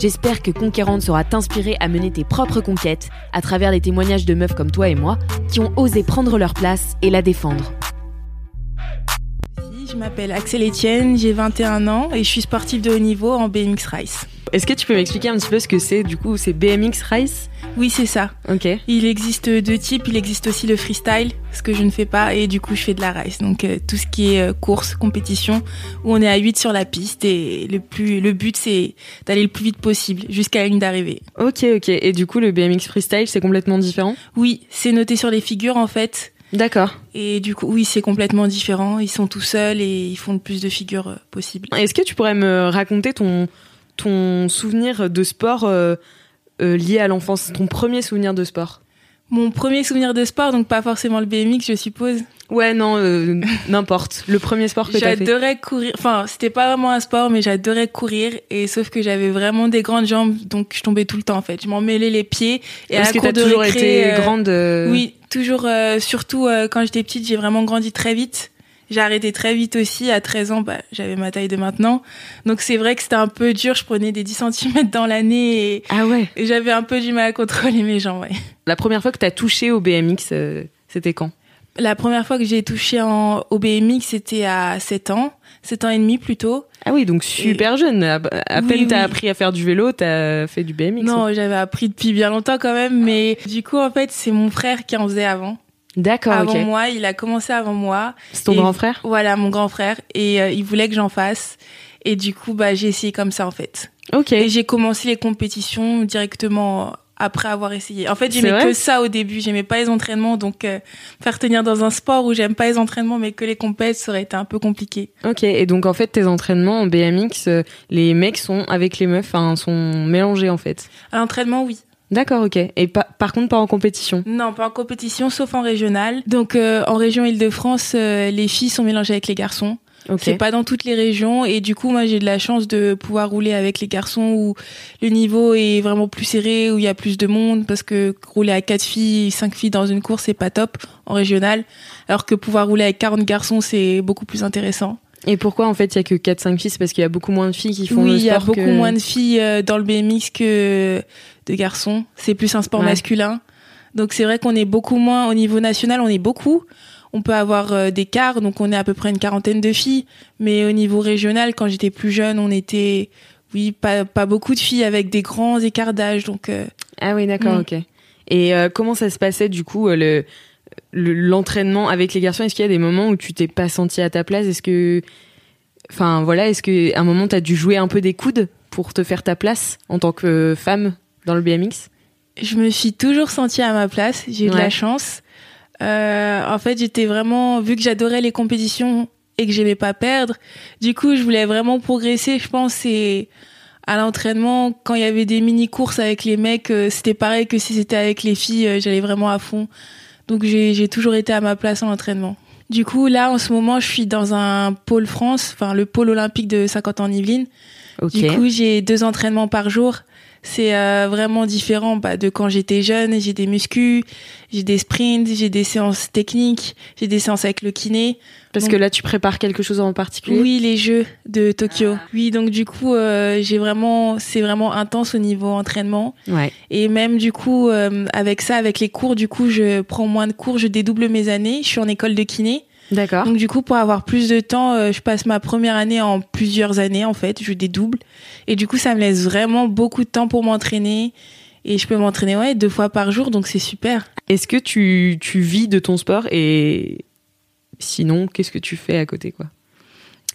J'espère que Conquérante saura t'inspirer à mener tes propres conquêtes à travers les témoignages de meufs comme toi et moi qui ont osé prendre leur place et la défendre. Je m'appelle Axel Etienne, j'ai 21 ans et je suis sportive de haut niveau en BMX Race. Est-ce que tu peux m'expliquer un petit peu ce que c'est du coup C'est BMX Race Oui, c'est ça. Ok. Il existe deux types, il existe aussi le freestyle, ce que je ne fais pas, et du coup je fais de la race. Donc euh, tout ce qui est euh, course, compétition, où on est à 8 sur la piste et le, plus, le but c'est d'aller le plus vite possible jusqu'à la ligne d'arrivée. Ok, ok. Et du coup le BMX Freestyle c'est complètement différent? Oui, c'est noté sur les figures en fait. D'accord. Et du coup, oui, c'est complètement différent. Ils sont tout seuls et ils font le plus de figures euh, possible. Est-ce que tu pourrais me raconter ton, ton souvenir de sport euh, euh, lié à l'enfance, ton premier souvenir de sport? Mon premier souvenir de sport, donc pas forcément le BMX, je suppose. Ouais, non, euh, n'importe. Le premier sport que. J'adorais courir. Enfin, c'était pas vraiment un sport, mais j'adorais courir. Et sauf que j'avais vraiment des grandes jambes, donc je tombais tout le temps en fait. Je m'en mêlais les pieds. Et Parce à la que cour t'as de toujours récré, été grande. Oui, toujours. surtout quand j'étais petite, j'ai vraiment grandi très vite. J'ai arrêté très vite aussi. À 13 ans, bah, j'avais ma taille de maintenant. Donc c'est vrai que c'était un peu dur. Je prenais des 10 cm dans l'année et, Ah ouais. et j'avais un peu du mal à contrôler mes jambes. Ouais. La première fois que t'as touché au BMX, euh, c'était quand? La première fois que j'ai touché en, au BMX, c'était à 7 ans. 7 ans et demi plutôt. Ah oui, donc super jeune. À, à Oui, peine t'as appris à faire du vélo, t'as fait du BMX. Non, j'avais appris depuis bien longtemps quand même, mais du coup, en fait, c'est mon frère qui en faisait avant. D'accord, avant moi, il a commencé avant moi. C'est ton Et- grand frère? Voilà, mon grand frère. Et euh, il voulait que j'en fasse. Et du coup, bah, j'ai essayé comme ça, en fait. Ok. Et j'ai commencé les compétitions directement après avoir essayé. En fait, j'aimais que ça au début. J'aimais pas les entraînements. Donc, euh, faire tenir dans un sport où j'aime pas les entraînements, mais que les compètes, ça aurait été un peu compliqué. Ok, et donc en fait tes entraînements en BMX, euh, les mecs sont avec les meufs, enfin sont mélangés en fait? À l'entraînement, oui. D'accord, ok. Et pa- par contre pas en compétition. Non, pas en compétition, sauf en régional. Donc, euh, en région Île-de-France, euh, les filles sont mélangées avec les garçons. Ok. C'est pas dans toutes les régions et du coup moi j'ai de la chance de pouvoir rouler avec les garçons où le niveau est vraiment plus serré où il y a plus de monde parce que rouler à quatre filles, cinq filles dans une course c'est pas top en régional alors que pouvoir rouler avec 40 garçons c'est beaucoup plus intéressant. Et pourquoi en fait il y a que 4-5 filles? C'est parce qu'il y a beaucoup moins de filles qui font oui, le il y a beaucoup que- moins de filles euh, dans le BMX que de garçons, c'est plus un sport Ouais. masculin. Donc c'est vrai qu'on est beaucoup moins au niveau national, on est beaucoup. On peut avoir euh, des quarts, donc on est à peu près une quarantaine de filles. Mais au niveau régional, quand j'étais plus jeune, on était, oui, pas, pas beaucoup de filles avec des grands écarts d'âge. Donc euh, Ah oui, d'accord, Mm. ok. Et euh, comment ça se passait du coup euh, le le- l'entraînement avec les garçons Est-ce qu'il y a des moments où tu t'es pas senti à ta place? Est-ce que, enfin voilà, est-ce que à un moment t'as dû jouer un peu des coudes pour te faire ta place en tant que femme dans le BMX je me suis toujours sentie à ma place. J'ai eu de la chance. Euh, en fait, j'étais vraiment, vu que j'adorais les compétitions et que j'aimais pas perdre, du coup, je voulais vraiment progresser. Je pense et à l'entraînement, quand il y avait des mini courses avec les mecs, euh, c'était pareil que si c'était avec les filles. euh, J'allais vraiment à fond. Donc j'ai toujours été à ma place en entraînement. Du coup, là, en ce moment, je suis dans un pôle France, enfin le pôle olympique de Saint-Quentin-en-Yvelines. Ok. Du coup, j'ai deux entraînements par jour. C'est euh, vraiment différent bah, de quand j'étais jeune. J'ai des muscus, j'ai des sprints, j'ai des séances techniques, j'ai des séances avec le kiné. Parce donc- que là tu prépares quelque chose en particulier? Oui, les Jeux de Tokyo. Oui, donc du coup, euh, j'ai vraiment, c'est vraiment intense au niveau entraînement. Ouais. Et même du coup, euh, avec ça, avec les cours, du coup, je prends moins de cours, je dédouble mes années. Je suis en école de kiné. D'accord. Donc du coup, pour avoir plus de temps, euh, je passe ma première année en plusieurs années en fait. Je dédouble et du coup, ça me laisse vraiment beaucoup de temps pour m'entraîner. Et je peux m'entraîner ouais deux fois par jour, donc c'est super. Est-ce que tu, tu vis de ton sport et sinon, qu'est-ce que tu fais à côté quoi?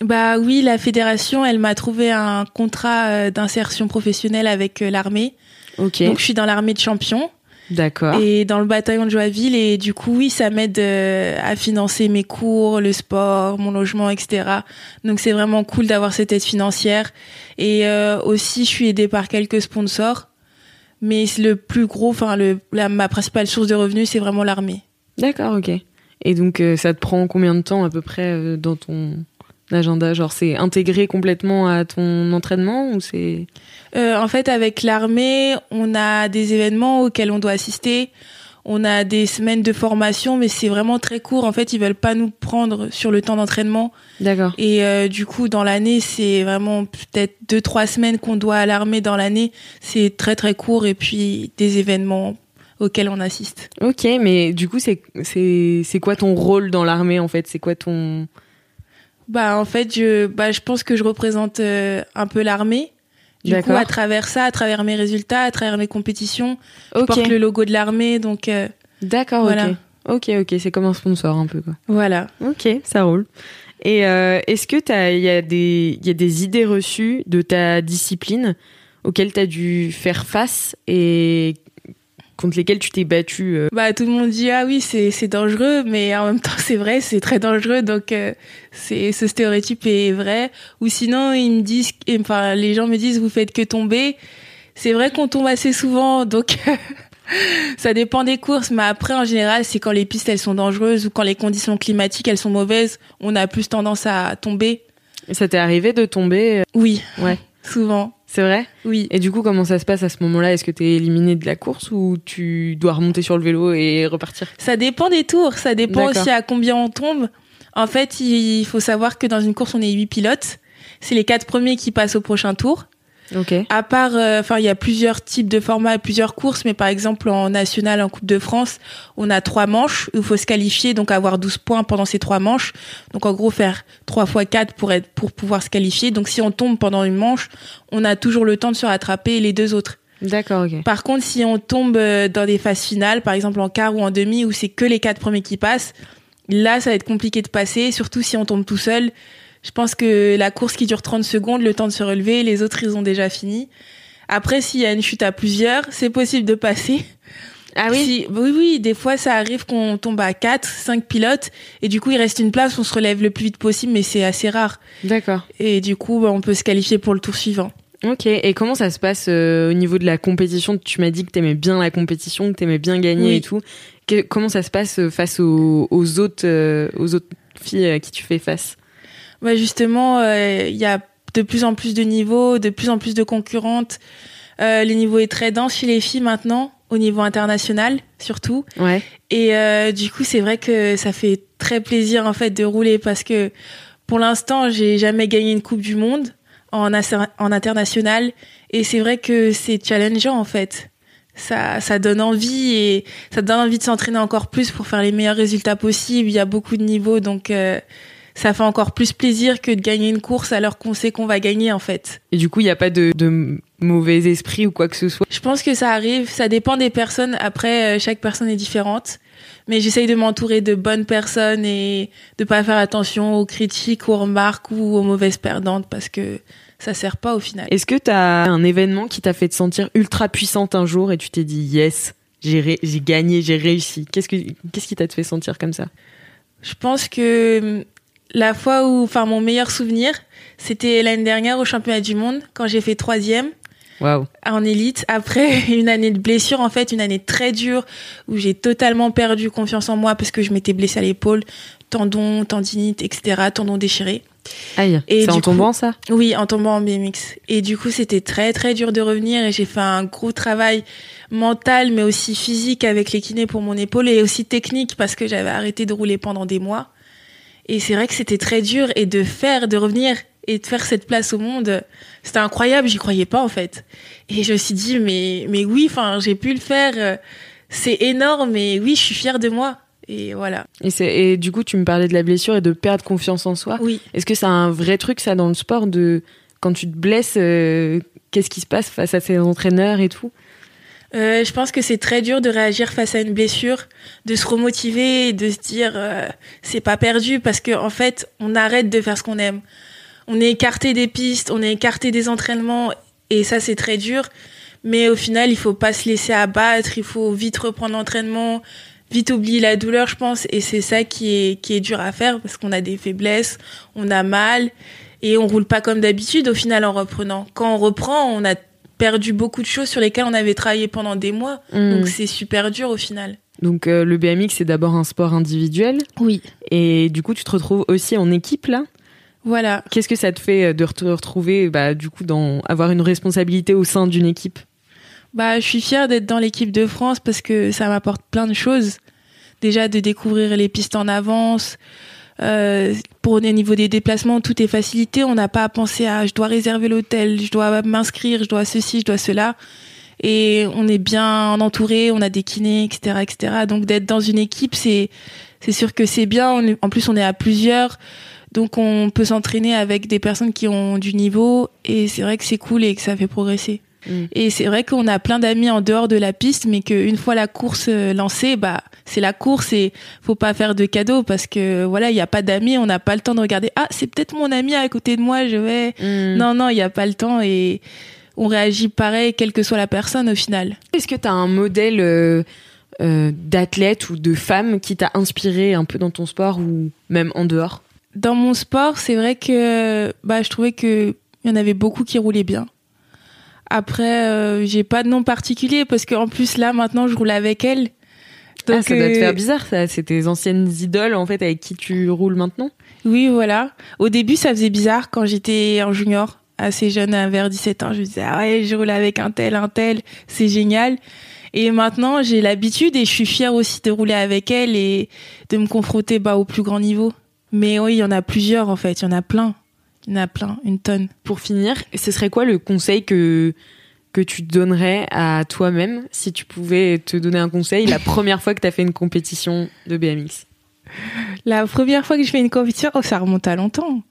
Bah oui, la fédération, elle m'a trouvé un contrat euh, d'insertion professionnelle avec euh, l'armée. Ok. Donc je suis dans l'armée de champions. D'accord. et dans le bataillon de Joinville et du coup oui ça m'aide euh, à financer mes cours le sport mon logement etc donc c'est vraiment cool d'avoir cette aide financière et euh, aussi je suis aidée par quelques sponsors mais le plus gros enfin le la, ma principale source de revenus c'est vraiment l'armée D'accord, ok. Et donc, euh, ça te prend combien de temps à peu près euh, dans ton agenda Genre, c'est intégré complètement à ton entraînement ou c'est. Euh, en fait, avec l'armée, on a des événements auxquels on doit assister. On a des semaines de formation, mais c'est vraiment très court. En fait, ils veulent pas nous prendre sur le temps d'entraînement. D'accord. Et euh, du coup, dans l'année, c'est vraiment peut-être deux, trois semaines qu'on doit à l'armée dans l'année. C'est très, très court. Et puis, des événements auxquels on assiste. Ok, mais du coup, c'est c'est c'est quoi ton rôle dans l'armée en fait? C'est quoi ton Bah, en fait, je, bah, je pense que je représente euh, un peu l'armée. Du coup, à travers ça, à travers mes résultats, à travers mes compétitions, je Ok. porte le logo de l'armée. Donc, euh, D'accord, Voilà. ok. Ok, ok, c'est comme un sponsor un peu quoi. voilà. Ok, ça roule. Et euh, est-ce que il y a des, il y a des idées reçues de ta discipline auxquelles t'as dû faire face et contre lesquelles tu t'es battu euh, Bah, tout le monde dit ah oui c'est c'est dangereux, mais en même temps c'est vrai, c'est très dangereux. Donc euh, c'est ce stéréotype est vrai. Ou sinon ils me disent, enfin les gens me disent vous faites que tomber. C'est vrai qu'on tombe assez souvent, donc ça dépend des courses. Mais après en général c'est quand les pistes elles sont dangereuses ou quand les conditions climatiques elles sont mauvaises, on a plus tendance à tomber. Ça t'est arrivé de tomber euh, Oui, Ouais, souvent. C'est vrai? Oui. Et du coup, comment ça se passe à ce moment-là? Est-ce que t'es éliminé de la course ou tu dois remonter sur le vélo et repartir? Ça dépend des tours, ça dépend aussi à combien on tombe. En fait, il faut savoir que dans une course, on est huit pilotes. C'est les quatre premiers qui passent au prochain tour. Ok. À part, euh, enfin, il y a plusieurs types de formats plusieurs courses, mais par exemple, en national, en Coupe de France, on a trois manches où il faut se qualifier, donc avoir 12 points pendant ces trois manches. Donc, en gros, faire trois fois quatre pour être, pour pouvoir se qualifier. Donc, si on tombe pendant une manche, on a toujours le temps de se rattraper les deux autres. D'accord, ok. Par contre, si on tombe euh, dans des phases finales, par exemple en quart ou en demi, où c'est que les quatre premiers qui passent, là, ça va être compliqué de passer, surtout si on tombe tout seul. Je pense que la course qui dure 30 secondes, le temps de se relever, les autres, ils ont déjà fini. Après, s'il y a une chute à plusieurs, c'est possible de passer. Ah oui? Si- oui, oui, des fois, ça arrive qu'on tombe à 4, 5 pilotes, et du coup, il reste une place, on se relève le plus vite possible, mais c'est assez rare. D'accord. Et du coup, bah, on peut se qualifier pour le tour suivant. Ok. Et comment ça se passe euh, au niveau de la compétition? Tu m'as dit que t'aimais bien la compétition, que t'aimais bien gagner Oui. et tout. Que- comment ça se passe euh, face aux, aux autres, euh, aux autres filles à qui tu fais face? Ouais, justement, euh, il y a de plus en plus de niveaux, de plus en plus de concurrentes. Euh, le niveau est très dense chez les filles maintenant, au niveau international surtout. Ouais. Et euh, du coup, c'est vrai que ça fait très plaisir en fait de rouler parce que pour l'instant, j'ai jamais gagné une Coupe du Monde en, en international. Et c'est vrai que c'est challengeant en fait. Ça, ça donne envie et ça donne envie de s'entraîner encore plus pour faire les meilleurs résultats possibles. Il y a beaucoup de niveaux, donc euh, ça fait encore plus plaisir que de gagner une course alors qu'on sait qu'on va gagner en fait. Et du coup, il n'y a pas de, de mauvais esprit ou quoi que ce soit? Je pense que ça arrive, ça dépend des personnes. Après, euh, chaque personne est différente. Mais j'essaye de m'entourer de bonnes personnes et de pas faire attention aux critiques, aux remarques ou aux mauvaises perdantes parce que ça sert pas au final. Est-ce que t'as un événement qui t'a fait te sentir ultra puissante un jour et tu t'es dit yes, j'ai gagné, j'ai réussi? Qu'est-ce que qu'est-ce qui t'a fait sentir comme ça? Je pense que hum, la fois où, enfin, mon meilleur souvenir, c'était l'année dernière au championnat du monde quand j'ai fait troisième. Waouh. en élite après une année de blessure en fait une année très dure où j'ai totalement perdu confiance en moi parce que je m'étais blessée à l'épaule tendon tendinite etc tendon déchiré Aïe. Et C'est en coup- tombant ça? Oui en tombant en BMX et du coup c'était très très dur de revenir et j'ai fait un gros travail mental mais aussi physique avec les kinés pour mon épaule et aussi technique parce que j'avais arrêté de rouler pendant des mois et c'est vrai que c'était très dur et de faire de revenir et de faire cette place au monde c'était incroyable j'y croyais pas en fait et je me suis dit mais mais oui enfin j'ai pu le faire euh, c'est énorme et oui je suis fière de moi Et voilà. Et, et du coup, tu me parlais de la blessure et de perdre confiance en soi. Oui. Est-ce que c'est un vrai truc, ça, dans le sport, de quand tu te blesses, euh, qu'est-ce qui se passe face à tes entraîneurs et tout? Euh, je pense que c'est très dur de réagir face à une blessure, de se remotiver et de se dire euh, c'est pas perdu parce que en fait on arrête de faire ce qu'on aime. On est écarté des pistes, on est écarté des entraînements et ça c'est très dur. Mais au final il faut pas se laisser abattre, il faut vite reprendre l'entraînement, vite oublier la douleur je pense et c'est ça qui est qui est dur à faire parce qu'on a des faiblesses, on a mal et on roule pas comme d'habitude au final en reprenant. Quand on reprend on a perdu beaucoup de choses sur lesquelles on avait travaillé pendant des mois. Mm. Donc c'est super dur au final. Donc euh, le BMX, c'est d'abord un sport individuel. Oui. Et du coup, tu te retrouves aussi en équipe là? Voilà. Qu'est-ce que ça te fait euh, de te retrouver, bah, du coup, dans avoir une responsabilité au sein d'une équipe? Bah, je suis fière d'être dans l'équipe de France parce que ça m'apporte plein de choses. Déjà de découvrir les pistes en avance. Euh, pour au niveau des déplacements, tout est facilité. On n'a pas à penser à je dois réserver l'hôtel, je dois m'inscrire, je dois ceci, je dois cela. Et on est bien entouré, on a des kinés, etc., etc. Donc d'être dans une équipe, c'est c'est sûr que c'est bien. En plus, on est à plusieurs, donc on peut s'entraîner avec des personnes qui ont du niveau. Et c'est vrai que c'est cool et que ça fait progresser. Mm. Et c'est vrai qu'on a plein d'amis en dehors de la piste, mais qu'une fois la course euh, lancée, bah c'est la course et faut pas faire de cadeaux parce que voilà, il y a pas d'amis, on n'a pas le temps de regarder. Ah, c'est peut-être mon ami à côté de moi, je vais. Mm. Non, non, il y a pas le temps et on réagit pareil, quelle que soit la personne au final. Est-ce que tu as un modèle euh, euh, d'athlète ou de femme qui t'a inspiré un peu dans ton sport ou même en dehors? Dans mon sport, c'est vrai que bah je trouvais que il y en avait beaucoup qui roulaient bien. Après, euh, j'ai pas de nom particulier parce qu'en plus là maintenant je roule avec elle. Ah, ça doit te euh, faire bizarre, ça. C'est tes anciennes idoles, en fait, avec qui tu roules maintenant Oui, voilà. Au début, ça faisait bizarre quand j'étais en junior, assez jeune, à vers 17 ans. Je me disais, ah ouais, je roule avec un tel, un tel, c'est génial. Et maintenant, j'ai l'habitude et je suis fière aussi de rouler avec elle et de me confronter bah, au plus grand niveau. Mais oui, il y en a plusieurs en fait, il y en a plein. Il y en a plein, une tonne. Pour finir, ce serait quoi le conseil que, que tu donnerais à toi-même si tu pouvais te donner un conseil la première fois que tu as fait une compétition de BMX La première fois que je fais une compétition, oh, ça remonte à longtemps.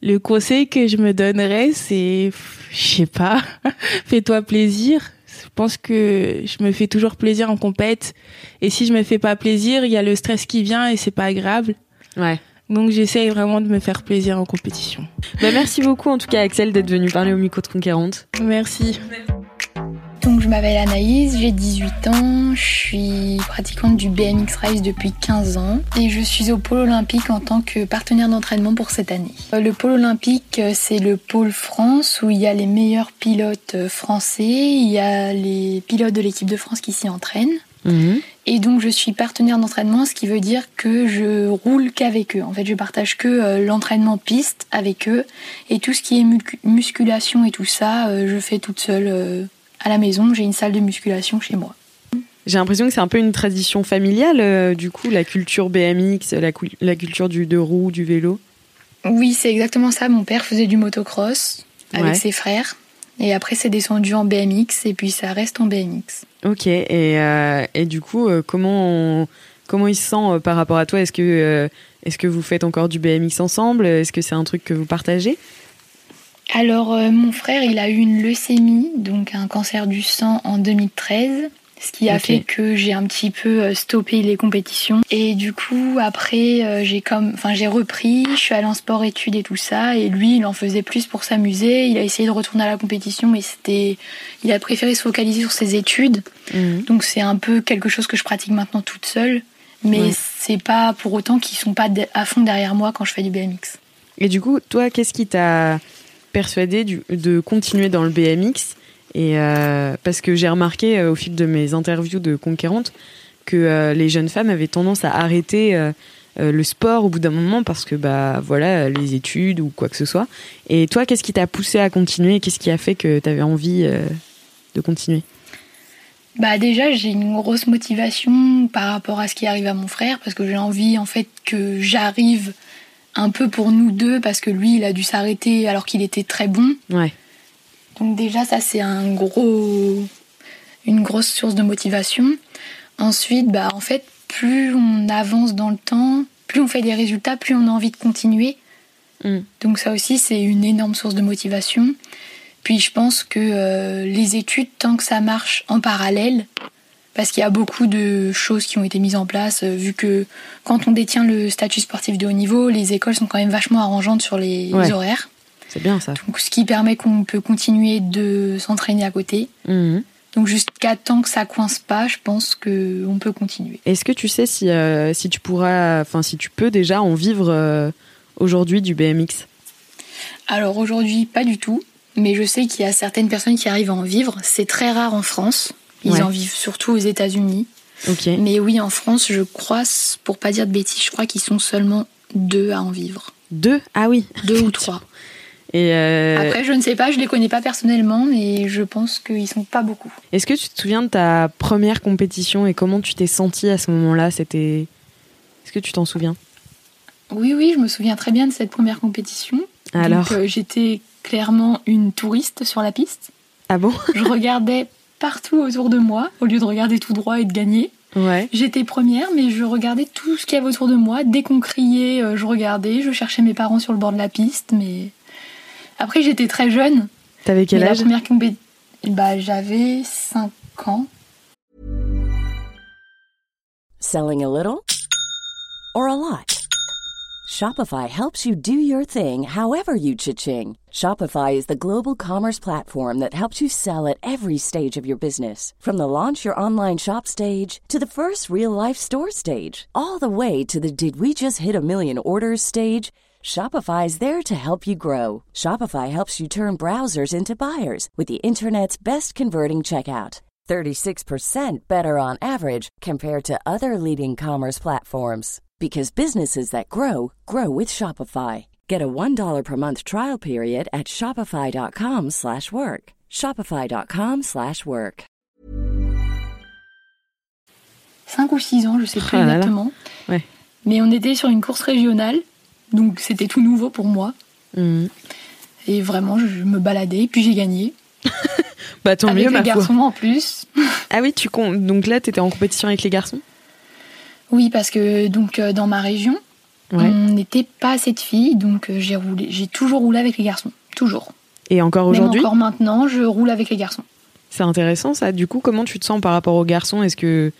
Le conseil que je me donnerais, c'est, je sais pas, fais-toi plaisir. Je pense que je me fais toujours plaisir en compète. Et si je me fais pas plaisir, il y a le stress qui vient et c'est pas agréable. Ouais. Donc j'essaye vraiment de me faire plaisir en compétition. Bah, merci beaucoup, en tout cas, Axel, d'être venu parler au micro de Conquérante. Merci. Donc je m'appelle Anaïs, j'ai 18 ans, je suis pratiquante du BMX Race depuis 15 ans et je suis au pôle olympique en tant que partenaire d'entraînement pour cette année. Euh, Le pôle olympique, euh, c'est le pôle France où il y a les meilleurs pilotes euh, français, il y a les pilotes de l'équipe de France qui s'y entraînent. Mhm. Et donc je suis partenaire d'entraînement, ce qui veut dire que je roule qu'avec eux. En fait, je partage que euh, l'entraînement piste avec eux et tout ce qui est mu- musculation et tout ça, euh, je fais toute seule euh, à la maison. J'ai une salle de musculation chez moi. J'ai l'impression que c'est un peu une tradition familiale, du coup, la culture BMX, la, culture du deux roues, du vélo. Oui, c'est exactement ça. Mon père faisait du motocross avec Ouais. ses frères. Et après, c'est descendu en BMX et puis ça reste en BMX. Ok, et, euh, et du coup, euh, comment, on- comment il se sent euh, par rapport à toi? Est-ce que, euh, est-ce que vous faites encore du BMX ensemble? Est-ce que c'est un truc que vous partagez? Alors, euh, mon frère, il a eu une leucémie, donc un cancer du sang en 2013, ce qui a fait que j'ai un petit peu euh, stoppé les compétitions. Et du coup, après, euh, j'ai comme, enfin, j'ai repris, je suis allée en sport-études et tout ça, et lui, il en faisait plus pour s'amuser. Il a essayé de retourner à la compétition, mais c'était, il a préféré se focaliser sur ses études. Mhm. Donc, c'est un peu quelque chose que je pratique maintenant toute seule. Mais Ouais. c'est pas pour autant qu'ils sont pas à fond derrière moi quand je fais du BMX. Et du coup, toi, qu'est-ce qui t'a persuadé de continuer dans le BMX Et euh, parce que j'ai remarqué euh, au fil de mes interviews de conquérantes que euh, les jeunes femmes avaient tendance à arrêter le sport au bout d'un moment parce que bah voilà les études ou quoi que ce soit. Et toi, qu'est-ce qui t'a poussé à continuer? Qu'est-ce qui a fait que tu avais envie de continuer? Bah déjà j'ai une grosse motivation par rapport à ce qui arrive à mon frère parce que j'ai envie en fait que j'arrive un peu pour nous deux parce que lui il a dû s'arrêter alors qu'il était très bon. Ouais. Donc déjà ça c'est un gros une grosse source de motivation. Ensuite bah en fait plus on avance dans le temps, plus on fait des résultats, plus on a envie de continuer. Mm. Donc ça aussi, c'est une énorme source de motivation. Puis je pense que euh, les études, tant que ça marche en parallèle, parce qu'il y a beaucoup de choses qui ont été mises en place, euh, vu que quand on détient le statut sportif de haut niveau, les écoles sont quand même vachement arrangeantes sur les Ouais. horaires. C'est bien ça. Donc ce qui permet qu'on peut continuer de s'entraîner à côté. Mhm. Donc jusqu'à temps que ça coince pas, je pense que on peut continuer. Est-ce que tu sais si, euh, si tu pourras, enfin si tu peux déjà en vivre euh, aujourd'hui du BMX Alors aujourd'hui, pas du tout. Mais je sais qu'il y a certaines personnes qui arrivent à en vivre. C'est très rare en France. Ils Ouais. en vivent surtout aux États-Unis. Mais oui, en France, je crois, pour pas dire de bêtises, je crois qu'ils sont seulement deux à en vivre. Deux? Ah oui. Deux ou trois. Et euh, Après, je ne sais pas, je les connais pas personnellement, mais je pense qu'ils sont pas beaucoup. est-ce que tu te souviens de ta première compétition et comment tu t'es sentie à ce moment-là? C'était. Est-ce que tu t'en souviens? Oui, oui, je me souviens très bien de cette première compétition. Alors euh, j'étais clairement une touriste sur la piste. Ah bon? Je regardais partout autour de moi, au lieu de regarder tout droit et de gagner. Ouais. J'étais première, mais je regardais tout ce qu'il y avait autour de moi. Dès qu'on criait, euh, je regardais. Je cherchais mes parents sur le bord de la piste, mais après j'étais très jeune. T'avais quel âge la première compé- bah j'avais 5 ans. Selling a little or a lot? Shopify helps you do your thing however you cha-ching. Shopify is the global commerce platform that helps you sell at every stage of your business. From the launch your online shop stage to the first real life store stage, all the way to the did we just hit a million orders stage. Shopify is there to help you grow. Shopify helps you turn browsers into buyers with the internet's best converting checkout. 36% better on average compared to other leading commerce platforms because businesses that grow grow with Shopify. Get a $1 per month trial period at shopify.com/work. slash work. shopify.com/work. slash work. 5 ou 6 ans, je sais plus Ah là là. exactement. Ouais. Mais on était sur une course régionale, donc c'était tout nouveau pour moi. Mhm. Et vraiment, je me baladais, puis j'ai gagné. Bah tant avec mieux les ma foi. garçons en plus. Ah oui, tu comptes. Donc là, t'étais en compétition avec les garçons? Oui, parce que donc euh, dans ma région, Ouais. on n'était pas assez de filles, donc euh, j'ai roulé, j'ai toujours roulé avec les garçons, toujours. Et encore aujourd'hui? encore maintenant, je roule avec les garçons. C'est intéressant ça. Du coup, comment tu te sens par rapport aux garçons? Est-ce que.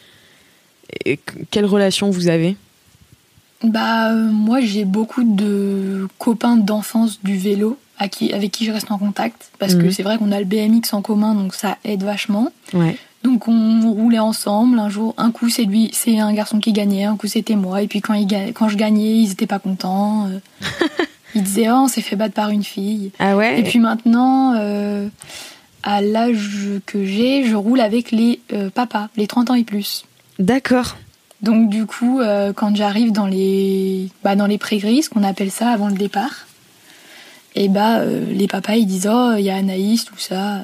et que- Quelle relation vous avez? Bah euh, moi j'ai beaucoup de copains d'enfance du vélo à qui, avec qui je reste en contact parce que Mhm. c'est vrai qu'on a le BMX en commun donc ça aide vachement. Ouais. Donc on roulait ensemble. Un jour, un coup c'est lui, c'est un garçon qui gagnait, un coup c'était moi. Et puis quand, il, quand je gagnais, ils étaient pas contents. euh. ils disaient oh on s'est fait battre par une fille. Ah ouais Et puis maintenant, euh, à l'âge que j'ai, je roule avec les euh, papas, les 30 ans et plus. D'accord. Donc du coup, euh, quand j'arrive dans les bah, dans les qu'on appelle ça avant le départ, et bah euh, les papas ils disent oh il y a Anaïs tout ça.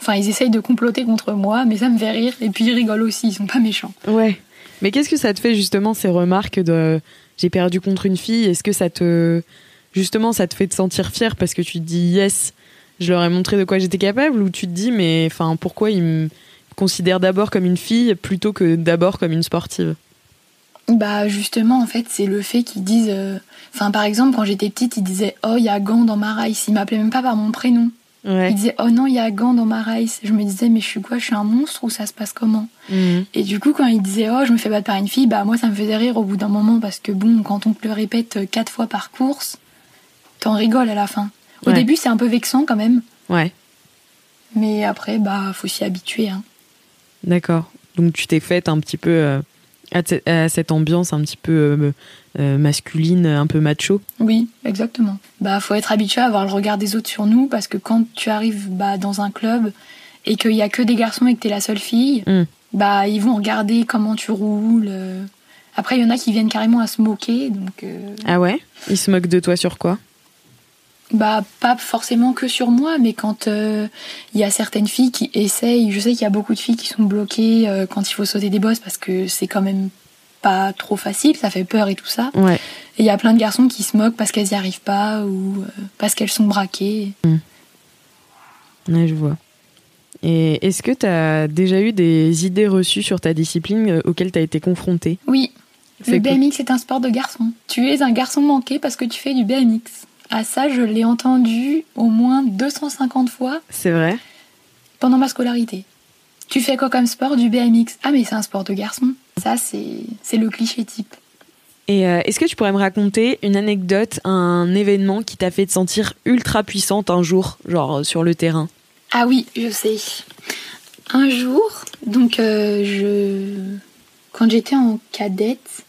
Enfin ils essayent de comploter contre moi, mais ça me fait rire. Et puis ils rigolent aussi, ils sont pas méchants. Ouais. Mais qu'est-ce que ça te fait justement ces remarques de j'ai perdu contre une fille? Est-ce que ça te justement ça te fait te sentir fier parce que tu te dis yes, je leur ai montré de quoi j'étais capable? Ou tu te dis mais enfin pourquoi ils me considèrent d'abord comme une fille plutôt que d'abord comme une sportive Bah justement en fait c'est le fait qu'ils disent. euh, Enfin par exemple quand j'étais petite ils disaient oh il y a Gant dans ma race. Ils m'appelaient même pas par mon prénom. Ouais. Ils disaient oh non il y a Gant dans ma race. Je me disais mais je suis quoi? Je suis un monstre ou ça se passe comment? Mhm. Et du coup, quand il disait oh je me fais battre par une fille, bah moi ça me faisait rire au bout d'un moment parce que bon, quand on te le répète euh, quatre fois par course, t'en rigoles à la fin. Au Ouais. début, c'est un peu vexant quand même, Ouais. mais après, bah faut s'y habituer. Hein. D'accord. Donc tu t'es faite un petit peu euh, à, te- à cette ambiance un petit peu euh, euh, masculine, un peu macho. Oui, exactement. Bah faut être habitué à avoir le regard des autres sur nous parce que quand tu arrives bah, dans un club et qu'il y a que des garçons et que t'es la seule fille, Mm. bah ils vont regarder comment tu roules. Après, il y en a qui viennent carrément à se moquer, donc. euh, Ah ouais? Ils se moquent de toi sur quoi? Bah, pas forcément que sur moi, mais quand euh, il y a certaines filles qui essayent, je sais qu'il y a beaucoup de filles qui sont bloquées euh, quand il faut sauter des bosses parce que c'est quand même pas trop facile, ça fait peur et tout ça. Ouais. Et il y a plein de garçons qui se moquent parce qu'elles y arrivent pas ou euh, parce qu'elles sont braquées. Ouais, je vois. Et est-ce que tu as déjà eu des idées reçues sur ta discipline euh, auxquelles tu as été confrontée? Oui. Le BMX est un sport de garçon. Tu es un garçon manqué parce que tu fais du BMX. À ça, je l'ai entendu au moins 250 fois C'est vrai pendant ma scolarité. Tu fais quoi comme sport Du BMX. Ah mais c'est un sport de garçon. Ça, c'est le cliché type. Et euh, est-ce que tu pourrais me raconter une anecdote, un événement qui t'a fait te sentir ultra puissante un jour, genre euh, sur le terrain? Ah oui, je sais. Un jour, donc euh, je, quand j'étais en cadette,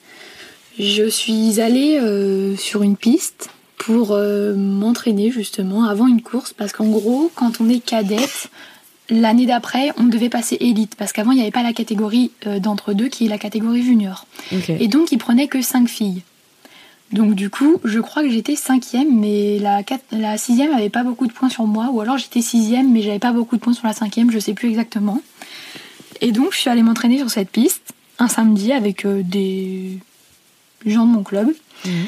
je suis allée euh, sur une piste pour euh, m'entraîner justement avant une course parce qu'en gros, quand on est cadette, l'année d'après, on devait passer élite parce qu'avant il n'y avait pas la catégorie euh, d'entre deux qui est la catégorie junior. Et donc, ils prenaient que 5 filles. Donc, du coup, je crois que j'étais cinquième, mais la, la sixième avait pas beaucoup de points sur moi. Ou alors, j'étais sixième, mais j'avais pas beaucoup de points sur la cinquième, je sais plus exactement. Et donc, je suis allée m'entraîner sur cette piste un samedi avec euh, des gens de mon club. Mhm.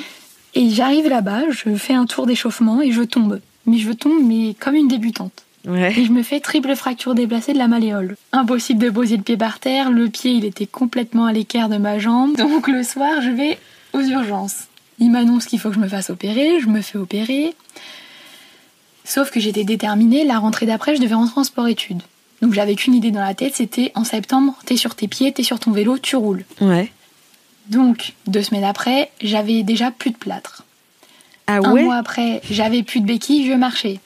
Et j'arrive là-bas, je fais un tour d'échauffement et je tombe. Mais je tombe, mais comme une débutante. Ouais. Et je me fais triple fracture déplacée de la malléole. Impossible de poser le pied par terre, le pied il était complètement à l'équerre de ma jambe. Donc le soir je vais aux urgences. Il m'annonce qu'il faut que je me fasse opérer, je me fais opérer. Sauf que j'étais déterminée, la rentrée d'après je devais rentrer en sport-études. Donc j'avais qu'une idée dans la tête, c'était en septembre, t'es sur tes pieds, t'es sur ton vélo, tu roules. Ouais. Donc deux semaines après, j'avais déjà plus de plâtre. Ah Un ouais mois après, j'avais plus de béquilles, je marchais.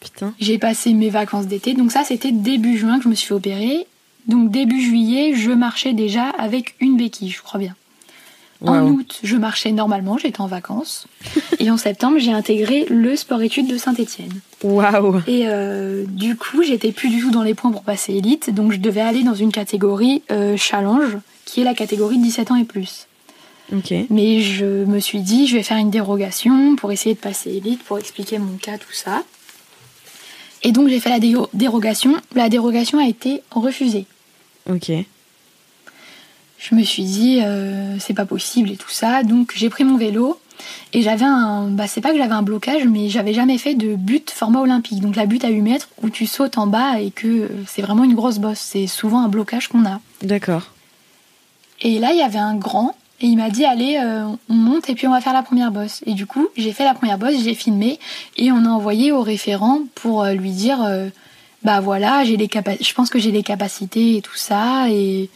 Putain. J'ai passé mes vacances d'été. Donc ça, c'était début juin que je me suis opérer. Donc début juillet, je marchais déjà avec une béquille, je crois bien. En août, je marchais normalement, j'étais en vacances. Et en septembre, j'ai intégré le sport-études de Saint-Étienne. Waouh. Et euh, du coup, j'étais plus du tout dans les points pour passer élite. Donc je devais aller dans une catégorie euh, challenge, qui est la catégorie 17 ans et plus. Mais je me suis dit, je vais faire une dérogation pour essayer de passer élite, pour expliquer mon cas, tout ça. Et donc j'ai fait la dérogation. La dérogation a été refusée. Ok. Je me suis dit, euh, c'est pas possible et tout ça. Donc j'ai pris mon vélo et j'avais un. Bah, c'est pas que j'avais un blocage, mais j'avais jamais fait de but format olympique. Donc la butte à 8 mètres où tu sautes en bas et que euh, c'est vraiment une grosse bosse. C'est souvent un blocage qu'on a. D'accord. Et là, il y avait un grand, et il m'a dit Allez, euh, on monte et puis on va faire la première bosse. Et du coup, j'ai fait la première bosse, j'ai filmé, et on a envoyé au référent pour euh, lui dire euh, Bah voilà, j'ai les je pense que j'ai les capacités et tout ça. Et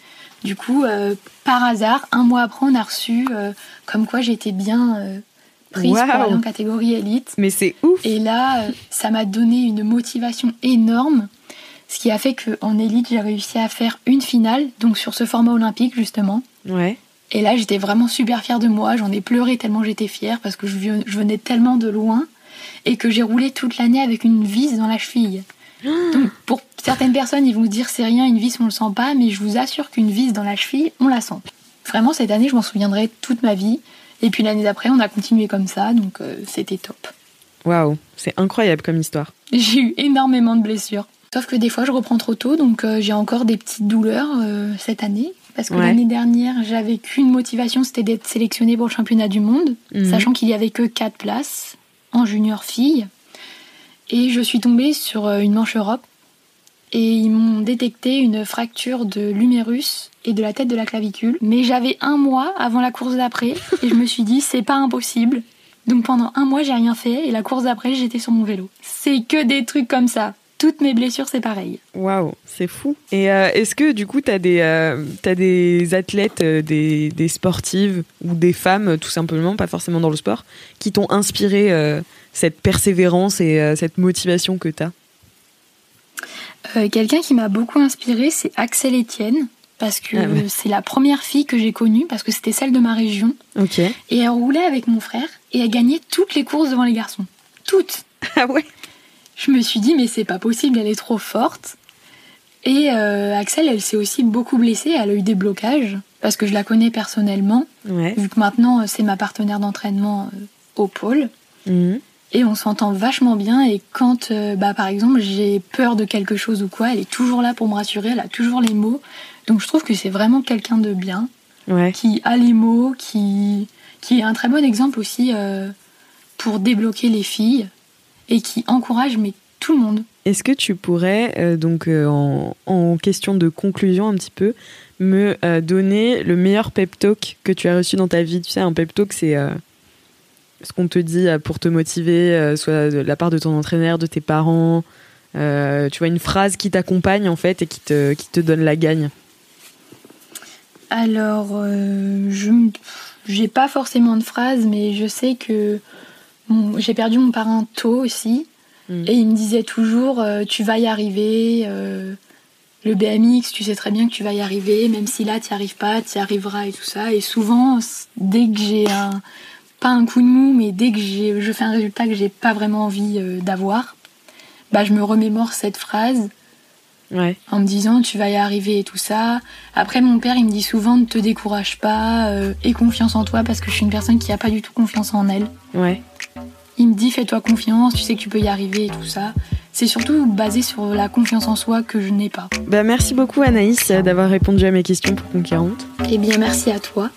du coup, euh, par hasard, un mois après, on a reçu comme quoi j'étais bien prise pour aller en catégorie élite. Mais c'est ouf. Et là, ça m'a donné une motivation énorme, ce qui a fait qu'en élite, j'ai réussi à faire une finale, donc sur ce format olympique justement. Ouais. Et là, j'étais vraiment super fière de moi. J'en ai pleuré tellement j'étais fière parce que je venais tellement de loin et que j'ai roulé toute l'année avec une vis dans la cheville. Donc, pour certaines personnes, ils vont se dire c'est rien, une vis, on le sent pas, mais je vous assure qu'une vis dans la cheville, on la sent. Vraiment, cette année, je m'en souviendrai toute ma vie. Et puis l'année d'après, on a continué comme ça, donc euh, c'était top. Waouh. C'est incroyable comme histoire. J'ai eu énormément de blessures. Sauf que des fois, je reprends trop tôt, donc euh, j'ai encore des petites douleurs euh, cette année. Parce que Ouais. l'année dernière, j'avais qu'une motivation, c'était d'être sélectionnée pour le championnat du monde, Mhm. sachant qu'il y avait que 4 places en junior fille. Et je suis tombée sur euh, une manche Europe et ils m'ont détecté une fracture de l'humérus et de la tête de la clavicule. Mais j'avais un mois avant la course d'après et je me suis dit c'est pas impossible. Donc pendant un mois j'ai rien fait et la course d'après j'étais sur mon vélo. C'est que des trucs comme ça. Toutes mes blessures c'est pareil. Waouh, c'est fou. Et euh, est-ce que du coup, tu as, des, euh, t'as des athlètes, euh, des, des sportives ou des femmes, tout simplement, pas forcément dans le sport, qui t'ont inspiré cette persévérance et cette motivation que tu as Quelqu'un qui m'a beaucoup inspirée c'est Axel Etienne. Parce que Ah ouais. c'est la première fille que j'ai connue, parce que c'était celle de ma région. Ok. Et elle roulait avec mon frère et elle gagnait toutes les courses devant les garçons. Toutes Ah ouais Je me suis dit, mais c'est pas possible, elle est trop forte. Et euh, Axel, elle s'est aussi beaucoup blessée, elle a eu des blocages, parce que je la connais personnellement, Ouais. vu que maintenant euh, c'est ma partenaire d'entraînement euh, au pôle. Mhm. Et on s'entend vachement bien, et quand, euh, bah, par exemple, j'ai peur de quelque chose ou quoi, elle est toujours là pour me rassurer, elle a toujours les mots. Donc je trouve que c'est vraiment quelqu'un de bien Ouais. qui a les mots, qui, qui est un très bon exemple aussi euh, pour débloquer les filles et qui encourage mais tout le monde. Est-ce que tu pourrais, euh, donc euh, en, en, question de conclusion un petit peu, me euh, donner le meilleur pep talk que tu as reçu dans ta vie? Tu sais, un pep talk, c'est ce qu'on te dit pour te motiver, soit de la part de ton entraîneur, de tes parents. tu vois, une phrase qui t'accompagne en fait et qui te, qui te donne la gagne. Alors, je j'ai pas forcément de phrase, mais je sais que j'ai perdu mon parrain tôt aussi. Mm. Et il me disait toujours euh, Tu vas y arriver. Euh, le BMX, tu sais très bien que tu vas y arriver. Même si là, tu n'y arrives pas, tu y arriveras et tout ça. Et souvent, dès que j'ai un. Pas un coup de mou, mais dès que je fais un résultat que j'ai pas vraiment envie euh, d'avoir, bah, je me remémore cette phrase. Ouais. En me disant tu vas y arriver et tout ça. Après mon père il me dit souvent ne te décourage pas, aie confiance en toi parce que je suis une personne qui a pas du tout confiance en elle. Ouais. Il me dit fais-toi confiance, tu sais que tu peux y arriver et tout ça. C'est surtout basé sur la confiance en soi que je n'ai pas. Bah merci beaucoup Anaïs d'avoir répondu à mes questions pour Conquérante. Eh bien merci à toi.